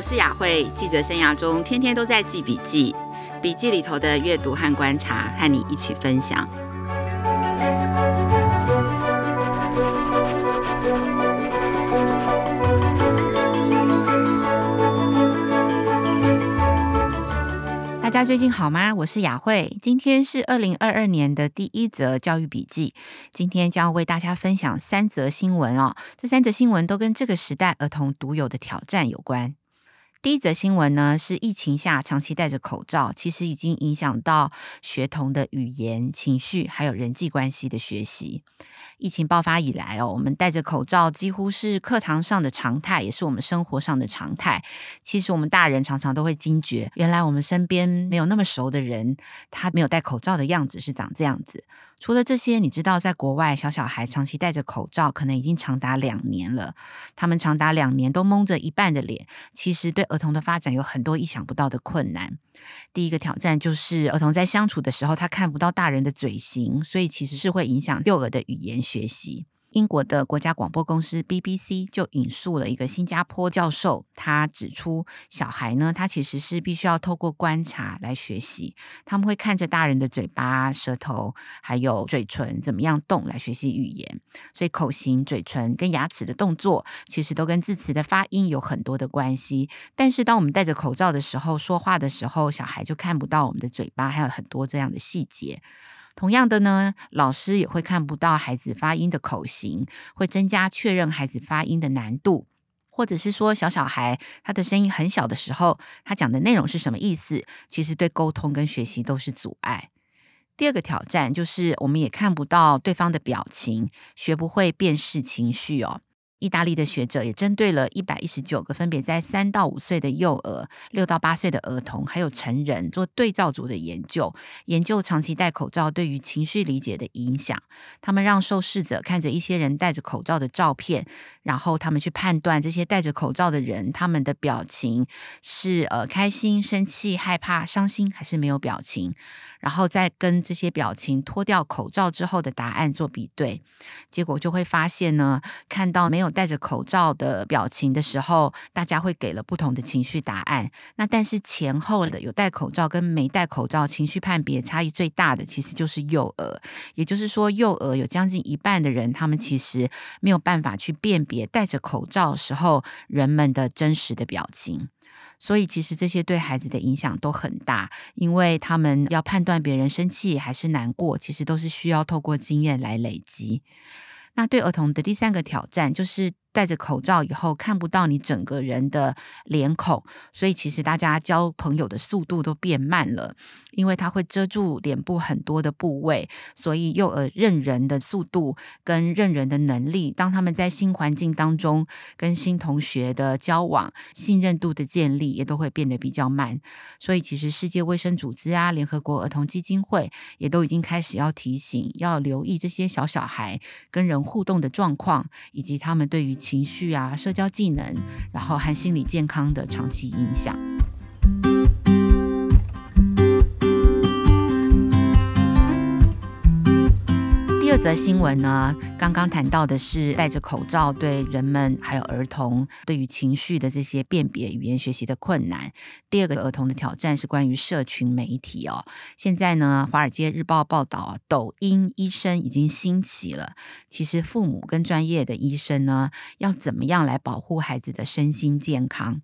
我是雅慧，记者生涯中天天都在记笔记，笔记里头的阅读和观察，和你一起分享。大家最近好吗？我是雅慧，今天是二零二二年的第一则教育笔记。今天将要为大家分享三则新闻哦，这三则新闻都跟这个时代儿童独有的挑战有关。第一则新闻呢，是疫情下长期戴着口罩，其实已经影响到学童的语言、情绪，还有人际关系的学习。疫情爆发以来哦，我们戴着口罩几乎是课堂上的常态，也是我们生活上的常态。其实我们大人常常都会惊觉，原来我们身边没有那么熟的人，他没有戴口罩的样子是长这样子。除了这些，你知道，在国外小小孩长期戴着口罩，可能已经长达两年了。他们长达两年都蒙着一半的脸，其实对儿童的发展有很多意想不到的困难。第一个挑战就是儿童在相处的时候，他看不到大人的嘴型，所以其实是会影响幼儿的语言学习。英国的国家广播公司 BBC 就引述了一个新加坡教授，他指出，小孩呢，他其实是必须要透过观察来学习，他们会看着大人的嘴巴、舌头还有嘴唇怎么样动来学习语言，所以口型、嘴唇跟牙齿的动作，其实都跟字词的发音有很多的关系。但是当我们戴着口罩的时候，说话的时候，小孩就看不到我们的嘴巴，还有很多这样的细节。同样的呢，老师也会看不到孩子发音的口型，会增加确认孩子发音的难度，或者是说小小孩他的声音很小的时候，他讲的内容是什么意思，其实对沟通跟学习都是阻碍。第二个挑战就是我们也看不到对方的表情，学不会辨识情绪哦。意大利的学者也针对了一百一十九个分别在三到五岁的幼儿、六到八岁的儿童，还有成人做对照组的研究，研究长期戴口罩对于情绪理解的影响。他们让受试者看着一些人戴着口罩的照片，然后他们去判断这些戴着口罩的人，他们的表情是呃开心、生气、害怕、伤心，还是没有表情。然后再跟这些表情脱掉口罩之后的答案做比对，结果就会发现呢，看到没有戴着口罩的表情的时候，大家会给了不同的情绪答案。那但是前后的有戴口罩跟没戴口罩情绪判别差异最大的，其实就是幼儿。也就是说，幼儿有将近一半的人，他们其实没有办法去辨别戴着口罩时候人们的真实的表情。所以，其实这些对孩子的影响都很大，因为他们要判断别人生气还是难过，其实都是需要透过经验来累积。那对儿童的第三个挑战就是，戴着口罩以后看不到你整个人的脸孔，所以其实大家交朋友的速度都变慢了，因为它会遮住脸部很多的部位，所以幼儿认人的速度跟认人的能力，当他们在新环境当中跟新同学的交往、信任度的建立，也都会变得比较慢。所以其实世界卫生组织啊、联合国儿童基金会也都已经开始要提醒，要留意这些小小孩跟人互动的状况，以及他们对于情绪啊，社交技能，然后和心理健康的长期影响。则新闻呢，刚刚谈到的是戴着口罩对人们还有儿童对于情绪的这些辨别语言学习的困难。第二个儿童的挑战是关于社群媒体哦。现在呢，《华尔街日报》报道，抖音医生已经兴起了。其实父母跟专业的医生呢，要怎么样来保护孩子的身心健康？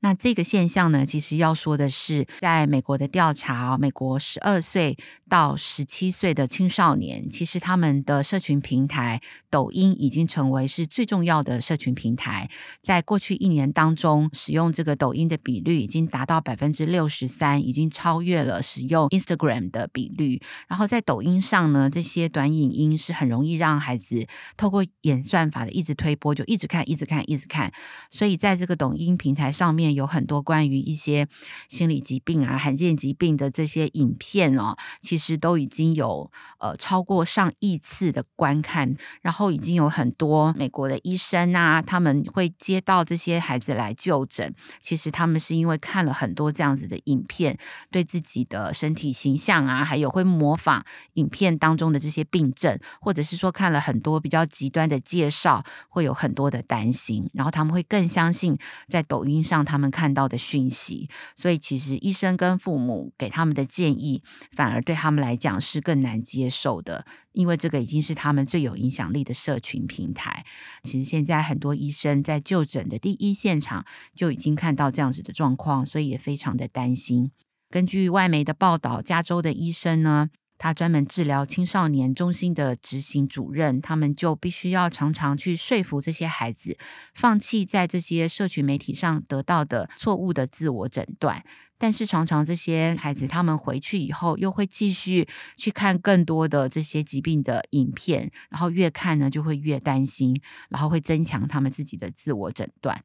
那这个现象呢，其实要说的是，在美国的调查，美国十二岁到十七岁的青少年，其实他们的社群平台抖音已经成为是最重要的社群平台。在过去一年当中，使用这个抖音的比率已经达到百分之六十三，已经超越了使用 Instagram 的比率。然后在抖音上呢，这些短影音是很容易让孩子透过演算法的一直推播，就一直看，一直看，一直看。所以在这个抖音平台上面。有很多关于一些心理疾病啊、罕见疾病的这些影片哦，其实都已经有呃超过上亿次的观看，然后已经有很多美国的医生啊，他们会接到这些孩子来就诊，其实他们是因为看了很多这样子的影片，对自己的身体形象啊，还有会模仿影片当中的这些病症，或者是说看了很多比较极端的介绍，会有很多的担心，然后他们会更相信在抖音上他。他们看到的讯息，所以其实医生跟父母给他们的建议，反而对他们来讲是更难接受的，因为这个已经是他们最有影响力的社群平台。其实现在很多医生在就诊的第一现场就已经看到这样子的状况，所以也非常的担心。根据外媒的报道，加州的医生呢，他专门治疗青少年中心的执行主任，他们就必须要常常去说服这些孩子，放弃在这些社群媒体上得到的错误的自我诊断。但是常常这些孩子他们回去以后，又会继续去看更多的这些疾病的影片，然后越看呢就会越担心，然后会增强他们自己的自我诊断。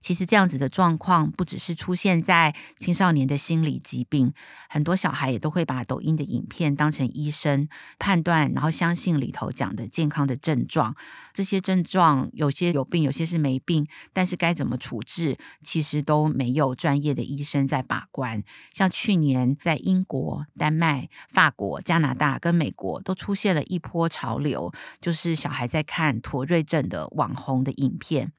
其实这样子的状况不只是出现在青少年的心理疾病，很多小孩也都会把抖音的影片当成医生判断，然后相信里头讲的健康的症状。这些症状有些有病，有些是没病，但是该怎么处置，其实都没有专业的医生在把关。像去年在英国、丹麦、法国、加拿大跟美国都出现了一波潮流，就是小孩在看妥瑞症的网红的影片。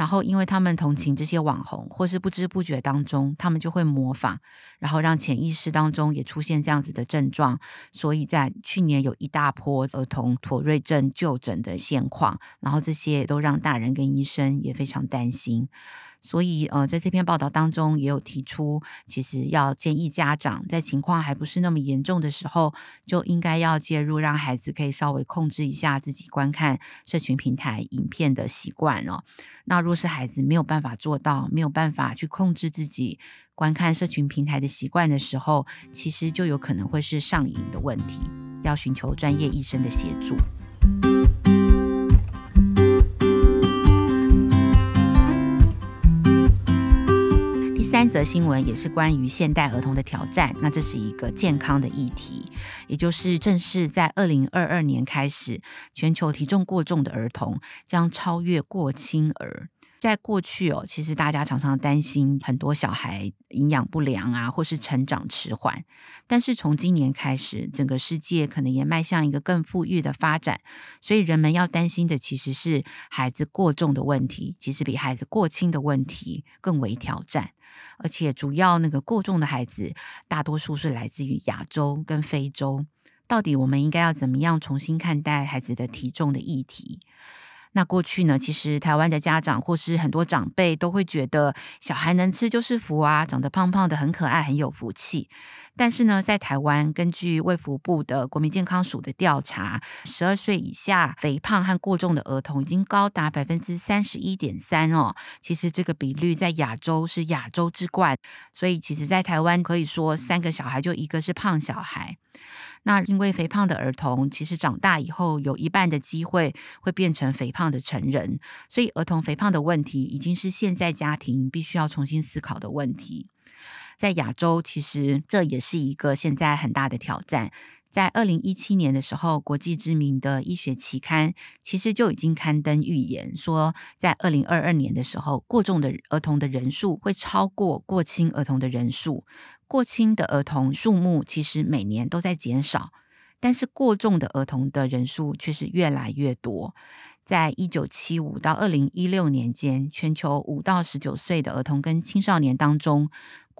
然后，因为他们同情这些网红，或是不知不觉当中，他们就会模仿，然后让潜意识当中也出现这样子的症状。所以在去年有一大波儿童妥瑞症就诊的现况，然后这些也都让大人跟医生也非常担心。所以，呃，在这篇报道当中也有提出，其实要建议家长在情况还不是那么严重的时候，就应该要介入，让孩子可以稍微控制一下自己观看社群平台影片的习惯哦。那若是孩子没有办法做到，没有办法去控制自己观看社群平台的习惯的时候，其实就有可能会是上瘾的问题，要寻求专业医生的协助。则新闻也是关于现代儿童的挑战，那这是一个健康的议题，也就是正是在二零二二年开始，全球体重过重的儿童将超越过轻儿。在过去哦，其实大家常常担心很多小孩营养不良啊，或是成长迟缓。但是从今年开始，整个世界可能也迈向一个更富裕的发展，所以人们要担心的其实是孩子过重的问题，其实比孩子过轻的问题更为挑战。而且主要那个过重的孩子，大多数是来自于亚洲跟非洲。到底我们应该要怎么样重新看待孩子的体重的议题？那过去呢，其实台湾的家长或是很多长辈都会觉得小孩能吃就是福啊，长得胖胖的很可爱，很有福气。但是呢，在台湾，根据卫福部的国民健康署的调查，十二岁以下肥胖和过重的儿童已经高达百分之三十一点三哦。其实这个比率在亚洲是亚洲之冠，所以其实在台湾可以说三个小孩就一个是胖小孩。那因为肥胖的儿童，其实长大以后有一半的机会会变成肥胖的成人，所以儿童肥胖的问题已经是现在家庭必须要重新思考的问题。在亚洲，其实这也是一个现在很大的挑战。在二零一七年的时候，国际知名的医学期刊其实就已经刊登预言说，在二零二二年的时候，过重的儿童的人数会超过过轻儿童的人数。过轻的儿童数目其实每年都在减少，但是过重的儿童的人数却是越来越多。在一九七五到二零一六年间，全球五到十九岁的儿童跟青少年当中，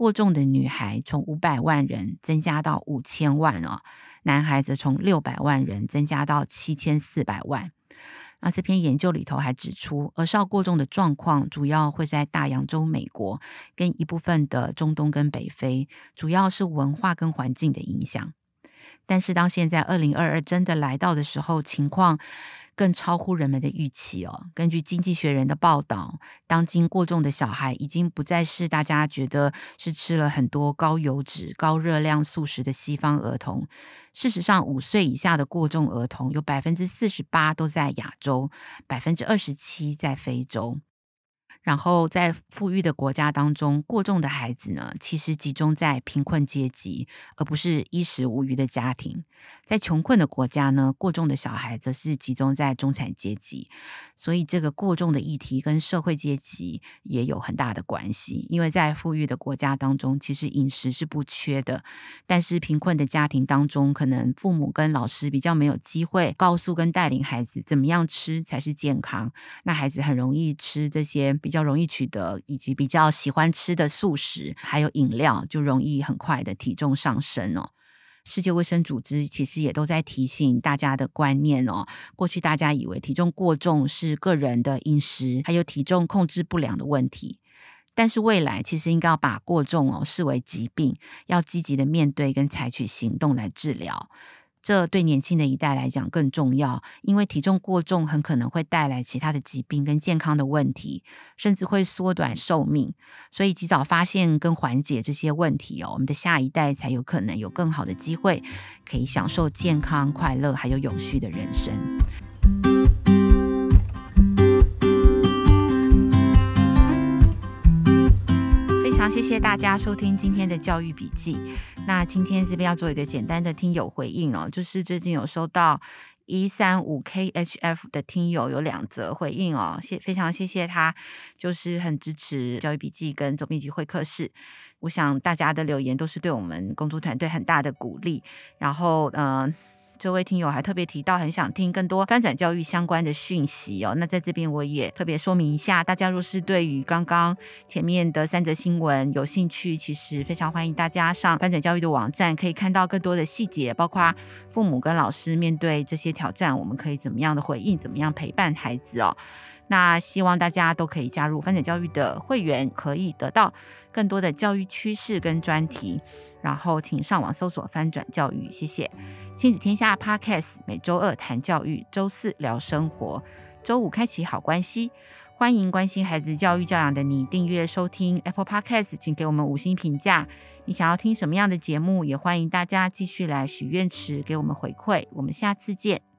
过重的女孩从五百万人增加到五千万哦，男孩则从六百万人增加到七千四百万。那这篇研究里头还指出，儿少过重的状况主要会在大洋洲美国跟一部分的中东跟北非，主要是文化跟环境的影响。但是当现在二零二二真的来到的时候，情况更超乎人们的预期哦。根据《经济学人》的报道，当今过重的小孩已经不再是大家觉得是吃了很多高油脂、高热量素食的西方儿童。事实上，五岁以下的过重儿童有百分之四十八都在亚洲，百分之二十七在非洲。然后，在富裕的国家当中，过重的孩子呢，其实集中在贫困阶级，而不是衣食无余的家庭。在穷困的国家呢，过重的小孩则是集中在中产阶级。所以，这个过重的议题跟社会阶级也有很大的关系。因为在富裕的国家当中，其实饮食是不缺的，但是贫困的家庭当中，可能父母跟老师比较没有机会告诉跟带领孩子怎么样吃才是健康。那孩子很容易吃这些比较容易取得，以及比较喜欢吃的素食，还有饮料，就容易很快的体重上升哦。世界卫生组织其实也都在提醒大家的观念哦。过去大家以为体重过重是个人的饮食还有体重控制不良的问题，但是未来其实应该要把过重哦视为疾病，要积极的面对跟采取行动来治疗。这对年轻的一代来讲更重要，因为体重过重很可能会带来其他的疾病跟健康的问题，甚至会缩短寿命。所以及早发现跟缓解这些问题哦，我们的下一代才有可能有更好的机会，可以享受健康、快乐还有永续的人生。常谢谢大家收听今天的教育笔记。那今天这边要做一个简单的听友回应哦，就是最近有收到一三五 KHF 的听友有两则回应哦，谢非常谢谢他，就是很支持教育笔记跟走笔记会客室。我想大家的留言都是对我们工作团队很大的鼓励。然后嗯。这位听友还特别提到，很想听更多翻转教育相关的讯息哦。那在这边我也特别说明一下，大家若是对于刚刚前面的三则新闻有兴趣，其实非常欢迎大家上翻转教育的网站，可以看到更多的细节，包括父母跟老师面对这些挑战，我们可以怎么样的回应，怎么样陪伴孩子哦。那希望大家都可以加入翻转教育的会员，可以得到更多的教育趋势跟专题。然后请上网搜索翻转教育，谢谢。亲子天下 Podcast 每周二谈教育，周四聊生活，周五开启好关系。欢迎关心孩子教育教养的你订阅收听 Apple Podcast，请给我们五星评价。你想要听什么样的节目？也欢迎大家继续来许愿池给我们回馈。我们下次见。